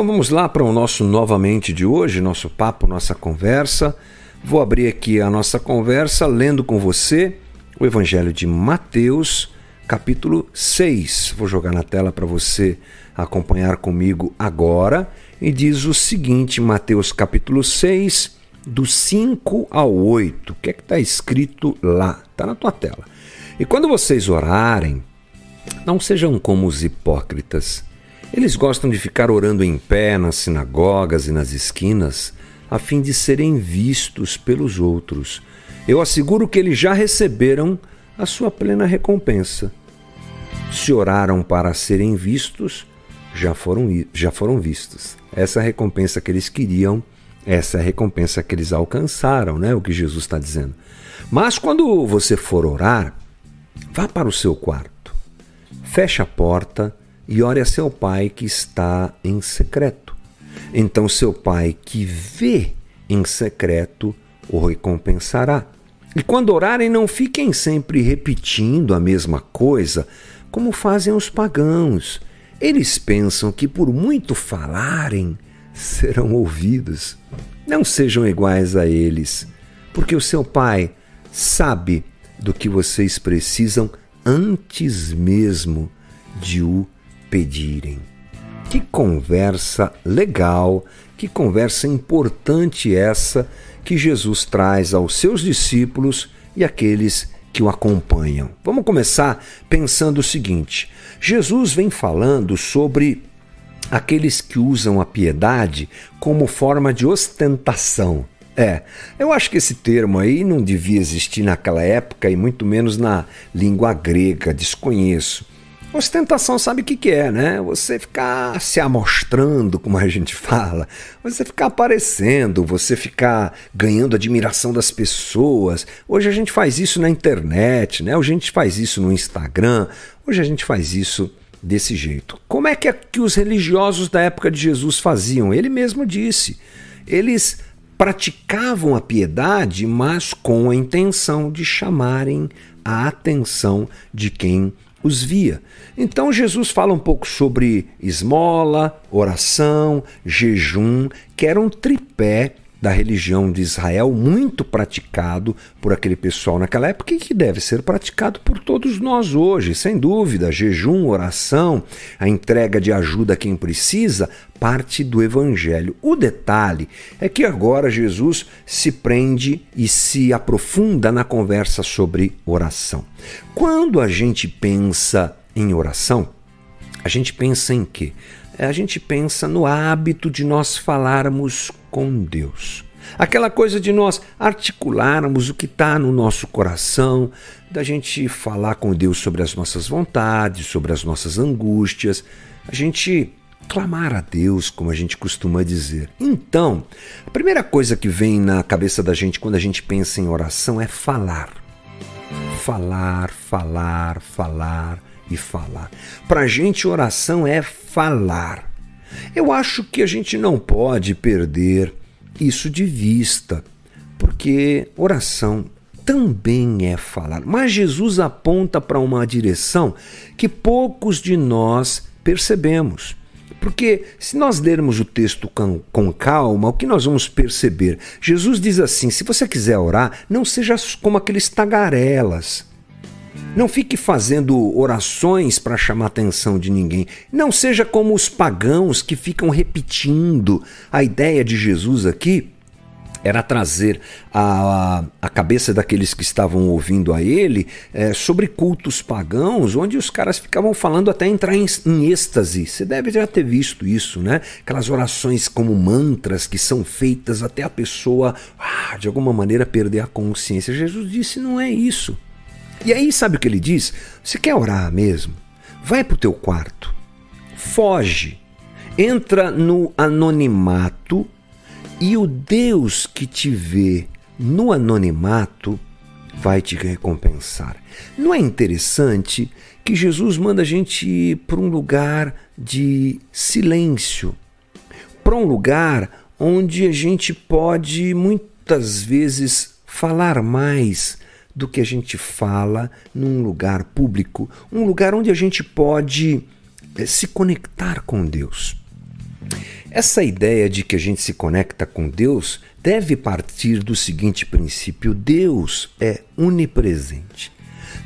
Então vamos lá para o nosso novamente de hoje, nosso papo, nossa conversa. Vou abrir aqui a nossa conversa lendo com você o Evangelho de Mateus, capítulo 6. Vou jogar na tela para você acompanhar comigo agora. E diz o seguinte, Mateus capítulo 6, do 5 ao 8. O que é que está escrito lá? Está na tua tela. E quando vocês orarem, não sejam como os hipócritas eles gostam de ficar orando em pé nas sinagogas e nas esquinas, a fim de serem vistos pelos outros. Eu asseguro que eles já receberam a sua plena recompensa. Se oraram para serem vistos, já foram, já foram vistos. Essa é recompensa que eles queriam, essa é a recompensa que eles alcançaram, né? O que Jesus está dizendo. Mas quando você for orar, vá para o seu quarto, feche a porta e ore a seu pai que está em secreto. Então seu pai que vê em secreto o recompensará. E quando orarem, não fiquem sempre repetindo a mesma coisa, como fazem os pagãos. Eles pensam que por muito falarem, serão ouvidos. Não sejam iguais a eles, porque o seu pai sabe do que vocês precisam antes mesmo de o pedirem. Que conversa legal, que conversa importante essa que Jesus traz aos seus discípulos e aqueles que o acompanham. Vamos começar pensando o seguinte: Jesus vem falando sobre aqueles que usam a piedade como forma de ostentação. É, eu acho que esse termo aí não devia existir naquela época e muito menos na língua grega, desconheço. Ostentação sabe o que, que é, né? Você ficar se amostrando, como a gente fala, você ficar aparecendo, você ficar ganhando admiração das pessoas. Hoje a gente faz isso na internet, né? Hoje a gente faz isso no Instagram, hoje a gente faz isso desse jeito. Como é que, é que os religiosos da época de Jesus faziam? Ele mesmo disse. Eles praticavam a piedade, mas com a intenção de chamarem a atenção de quem os via. Então Jesus fala um pouco sobre esmola, oração, jejum, que era um tripé da religião de Israel, muito praticado por aquele pessoal naquela época e que deve ser praticado por todos nós hoje, sem dúvida. Jejum, oração, a entrega de ajuda a quem precisa, parte do evangelho. O detalhe é que agora Jesus se prende e se aprofunda na conversa sobre oração. Quando a gente pensa em oração, a gente pensa em quê? A gente pensa no hábito de nós falarmos com Deus. Aquela coisa de nós articularmos o que está no nosso coração, da gente falar com Deus sobre as nossas vontades, sobre as nossas angústias, a gente clamar a Deus, como a gente costuma dizer. Então, a primeira coisa que vem na cabeça da gente quando a gente pensa em oração é falar. Falar, falar, falar e falar. Para a gente, oração é falar. Eu acho que a gente não pode perder isso de vista, porque oração também é falar. Mas Jesus aponta para uma direção que poucos de nós percebemos. Porque se nós lermos o texto com, com, calma, o que nós vamos perceber? Jesus diz assim: se você quiser orar, não seja como aqueles tagarelas não fique fazendo orações para chamar a atenção de ninguém. Não seja como os pagãos que ficam repetindo. A ideia de Jesus aqui era trazer a, a cabeça daqueles que estavam ouvindo a ele é, sobre cultos pagãos, onde os caras ficavam falando até entrar em, em êxtase. Você deve já ter visto isso, né? Aquelas orações como mantras que são feitas até a pessoa, ah, de alguma maneira, perder a consciência. Jesus disse: não é isso. E aí, sabe o que ele diz? Você quer orar mesmo? Vai para o teu quarto, foge, entra no anonimato e o Deus que te vê no anonimato vai te recompensar. Não é interessante que Jesus manda a gente ir para um lugar de silêncio, para um lugar onde a gente pode muitas vezes falar mais do que a gente fala num lugar público, um lugar onde a gente pode é, se conectar com Deus. Essa ideia de que a gente se conecta com Deus deve partir do seguinte princípio: Deus é onipresente.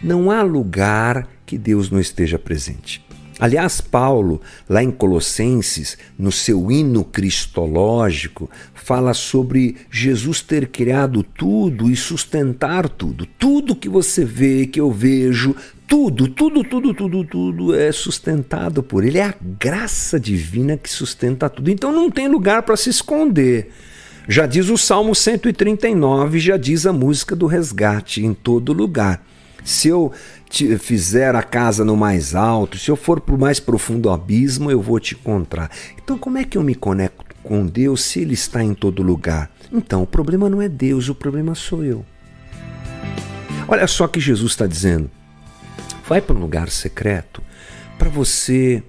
Não há lugar que Deus não esteja presente. Aliás, Paulo, lá em Colossenses, no seu hino cristológico, fala sobre Jesus ter criado tudo e sustentar tudo. Tudo que você vê, que eu vejo, tudo, tudo, tudo, tudo, tudo é sustentado por Ele. É a graça divina que sustenta tudo. Então não tem lugar para se esconder. Já diz o Salmo 139, já diz a música do resgate em todo lugar. Se eu fizer a casa no mais alto, se eu for para o mais profundo abismo, eu vou te encontrar. Então, como é que eu me conecto com Deus se Ele está em todo lugar? Então, o problema não é Deus, o problema sou eu. Olha só que Jesus está dizendo: vai para um lugar secreto para você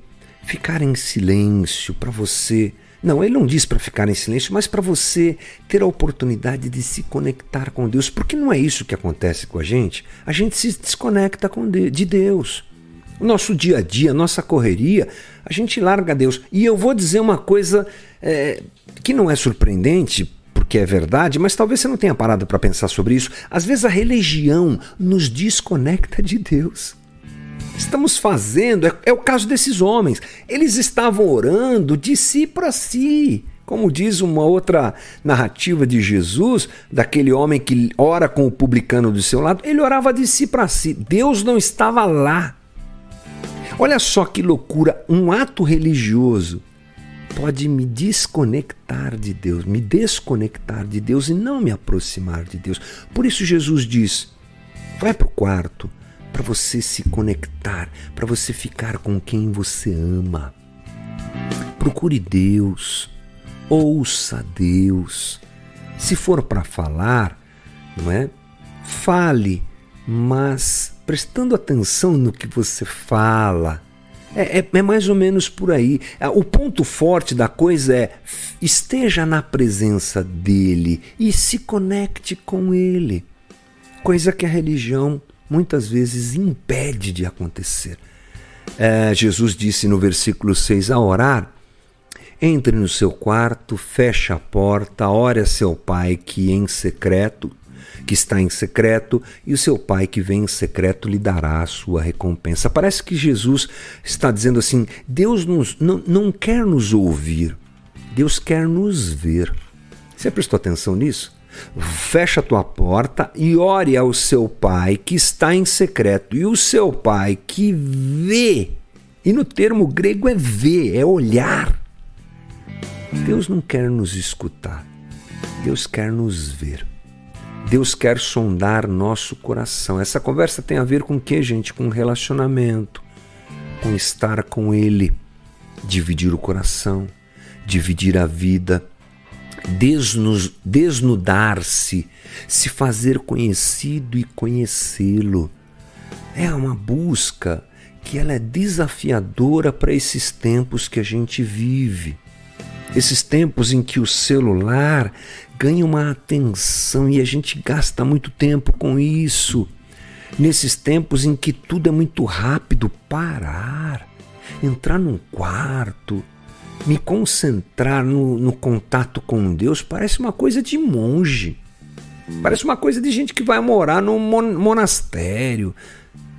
ficar em silêncio, para você não, ele não diz para ficar em silêncio, mas para você ter a oportunidade de se conectar com Deus, porque não é isso que acontece com a gente. A gente se desconecta de, de Deus. O nosso dia a dia, nossa correria, a gente larga Deus. E eu vou dizer uma coisa é, que não é surpreendente, porque é verdade, mas talvez você não tenha parado para pensar sobre isso. Às vezes a religião nos desconecta de Deus estamos fazendo, é, é o caso desses homens. Eles estavam orando de si para si. Como diz uma outra narrativa de Jesus, daquele homem que ora com o publicano do seu lado, ele orava de si para si. Deus não estava lá. Olha só que loucura, um ato religioso pode me desconectar de Deus, me desconectar de Deus e não me aproximar de Deus. Por isso Jesus diz: vai para o quarto, para você se conectar, para você ficar com quem você ama. Procure Deus, ouça Deus. Se for para falar, não é? Fale, mas prestando atenção no que você fala. É, é, é, mais ou menos por aí. É, o ponto forte da coisa é esteja na presença dele e se conecte com ele. Coisa que a religião muitas vezes impede de acontecer. É, Jesus disse no versículo 6: a orar, entre no seu quarto, feche a porta, ore a seu pai que em secreto, que está em secreto, e o seu pai que vem em secreto lhe dará a sua recompensa. Parece que Jesus está dizendo assim: Deus nos, não, não quer nos ouvir, Deus quer nos ver. Você prestou atenção nisso? Fecha a tua porta e ore ao seu pai que está em secreto. E o seu pai que vê, e no termo grego é ver, é olhar. Deus não quer nos escutar, Deus quer nos ver. Deus quer sondar nosso coração. Essa conversa tem a ver com o que, gente? Com relacionamento, com estar com Ele, dividir o coração, dividir a vida desnudar-se, se fazer conhecido e conhecê-lo. É uma busca que ela é desafiadora para esses tempos que a gente vive. Esses tempos em que o celular ganha uma atenção e a gente gasta muito tempo com isso. Nesses tempos em que tudo é muito rápido, parar, entrar num quarto, me concentrar no, no contato com Deus parece uma coisa de monge. Parece uma coisa de gente que vai morar num monastério.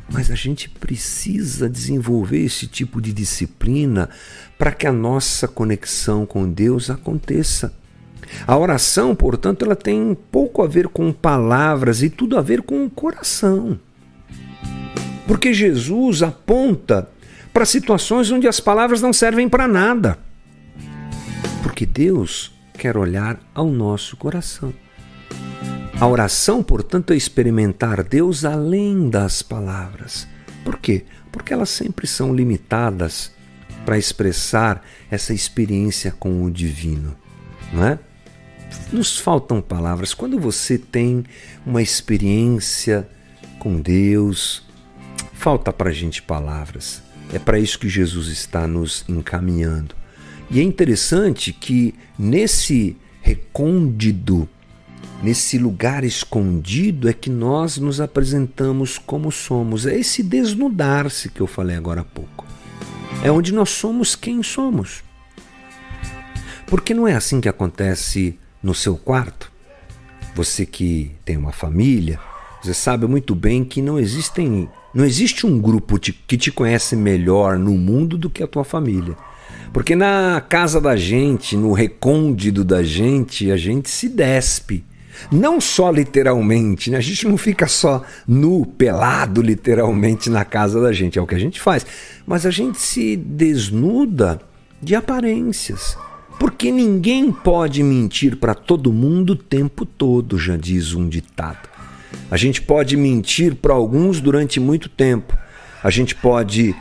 Mas a gente precisa desenvolver esse tipo de disciplina para que a nossa conexão com Deus aconteça. A oração, portanto, ela tem pouco a ver com palavras e tudo a ver com o coração. Porque Jesus aponta para situações onde as palavras não servem para nada. Porque Deus quer olhar ao nosso coração. A oração, portanto, é experimentar Deus além das palavras. Por quê? Porque elas sempre são limitadas para expressar essa experiência com o divino, não é? nos faltam palavras. Quando você tem uma experiência com Deus, falta para a gente palavras. É para isso que Jesus está nos encaminhando. E é interessante que nesse recôndito, nesse lugar escondido, é que nós nos apresentamos como somos. É esse desnudar-se que eu falei agora há pouco. É onde nós somos quem somos. Porque não é assim que acontece no seu quarto? Você que tem uma família, você sabe muito bem que não existem, não existe um grupo que te conhece melhor no mundo do que a tua família. Porque na casa da gente, no recôndito da gente, a gente se despe. Não só literalmente, né? a gente não fica só nu, pelado literalmente na casa da gente, é o que a gente faz, mas a gente se desnuda de aparências. Porque ninguém pode mentir para todo mundo o tempo todo, já diz um ditado. A gente pode mentir para alguns durante muito tempo. A gente pode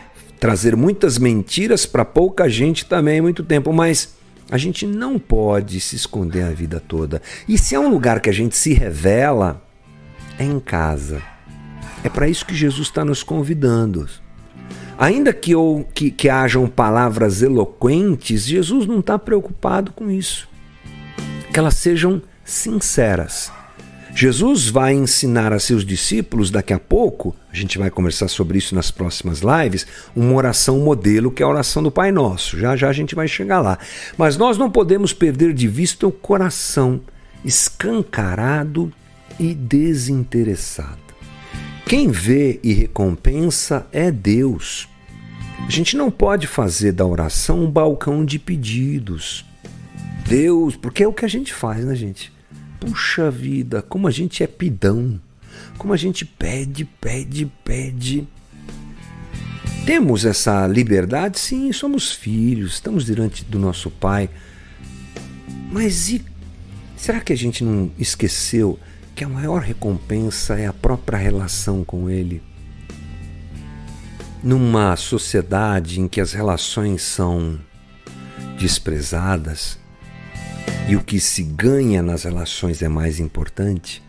trazer muitas mentiras para pouca gente também muito tempo, mas a gente não pode se esconder a vida toda. E se é um lugar que a gente se revela, é em casa. É para isso que Jesus está nos convidando. Ainda que, ou, que, que hajam palavras eloquentes, Jesus não está preocupado com isso. Que elas sejam sinceras. Jesus vai ensinar a seus discípulos daqui a pouco, a gente vai conversar sobre isso nas próximas lives, uma oração modelo que é a oração do Pai Nosso. Já já a gente vai chegar lá. Mas nós não podemos perder de vista o coração escancarado e desinteressado. Quem vê e recompensa é Deus. A gente não pode fazer da oração um balcão de pedidos. Deus, porque é o que a gente faz, né, gente? Puxa vida, como a gente é pidão. Como a gente pede, pede, pede. Temos essa liberdade? Sim, somos filhos, estamos diante do nosso Pai. Mas e será que a gente não esqueceu que a maior recompensa é a própria relação com Ele. Numa sociedade em que as relações são desprezadas e o que se ganha nas relações é mais importante,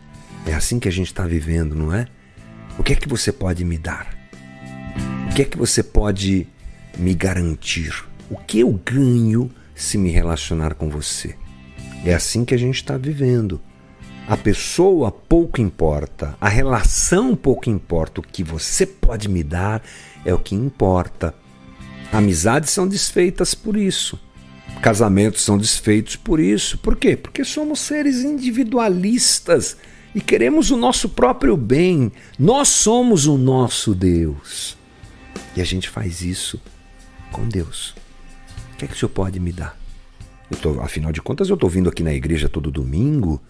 é assim que a gente está vivendo, não é? O que é que você pode me dar? O que é que você pode me garantir? O que eu ganho se me relacionar com você? É assim que a gente está vivendo. A pessoa pouco importa, a relação pouco importa, o que você pode me dar é o que importa. Amizades são desfeitas por isso. Casamentos são desfeitos por isso. Por quê? Porque somos seres individualistas e queremos o nosso próprio bem. Nós somos o nosso Deus. E a gente faz isso com Deus. O que é que o Senhor pode me dar? Tô, afinal de contas, eu estou vindo aqui na igreja todo domingo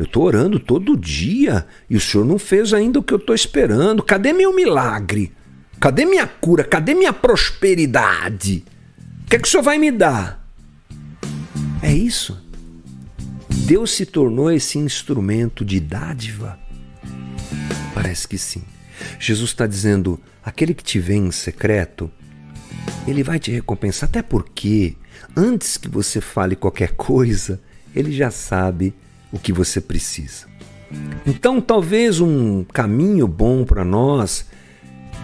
eu estou orando todo dia e o Senhor não fez ainda o que eu estou esperando. Cadê meu milagre? Cadê minha cura? Cadê minha prosperidade? O que é que o Senhor vai me dar? É isso. Deus se tornou esse instrumento de dádiva? Parece que sim. Jesus está dizendo: aquele que te vê em secreto, ele vai te recompensar, até porque, antes que você fale qualquer coisa, ele já sabe o que você precisa. Então, talvez um caminho bom para nós,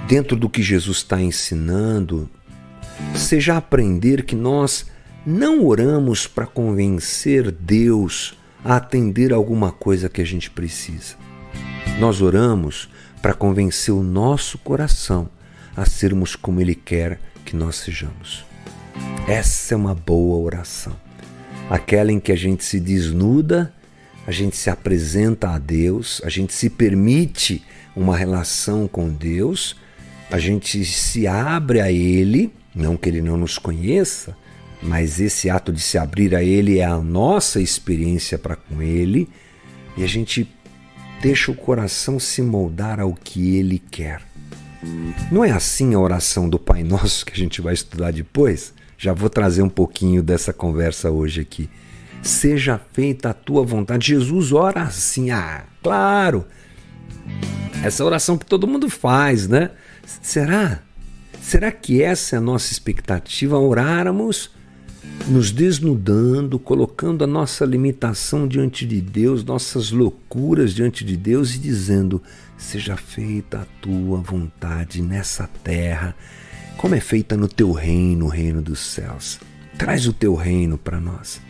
dentro do que Jesus está ensinando, seja aprender que nós não oramos para convencer Deus a atender alguma coisa que a gente precisa. Nós oramos para convencer o nosso coração a sermos como Ele quer que nós sejamos. Essa é uma boa oração. Aquela em que a gente se desnuda a gente se apresenta a Deus, a gente se permite uma relação com Deus, a gente se abre a Ele, não que Ele não nos conheça, mas esse ato de se abrir a Ele é a nossa experiência para com Ele, e a gente deixa o coração se moldar ao que Ele quer. Não é assim a oração do Pai Nosso que a gente vai estudar depois? Já vou trazer um pouquinho dessa conversa hoje aqui seja feita a tua vontade. Jesus ora assim, ah, claro. Essa oração que todo mundo faz, né? Será? Será que essa é a nossa expectativa? Orarmos nos desnudando, colocando a nossa limitação diante de Deus, nossas loucuras diante de Deus e dizendo: Seja feita a tua vontade nessa terra, como é feita no teu reino, o reino dos céus. Traz o teu reino para nós.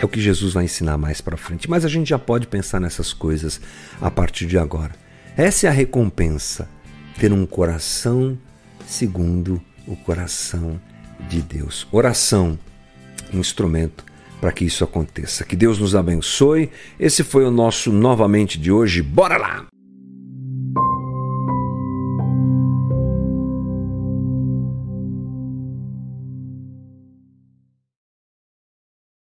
É o que Jesus vai ensinar mais para frente, mas a gente já pode pensar nessas coisas a partir de agora. Essa é a recompensa, ter um coração segundo o coração de Deus. Oração instrumento para que isso aconteça. Que Deus nos abençoe. Esse foi o nosso novamente de hoje. Bora lá!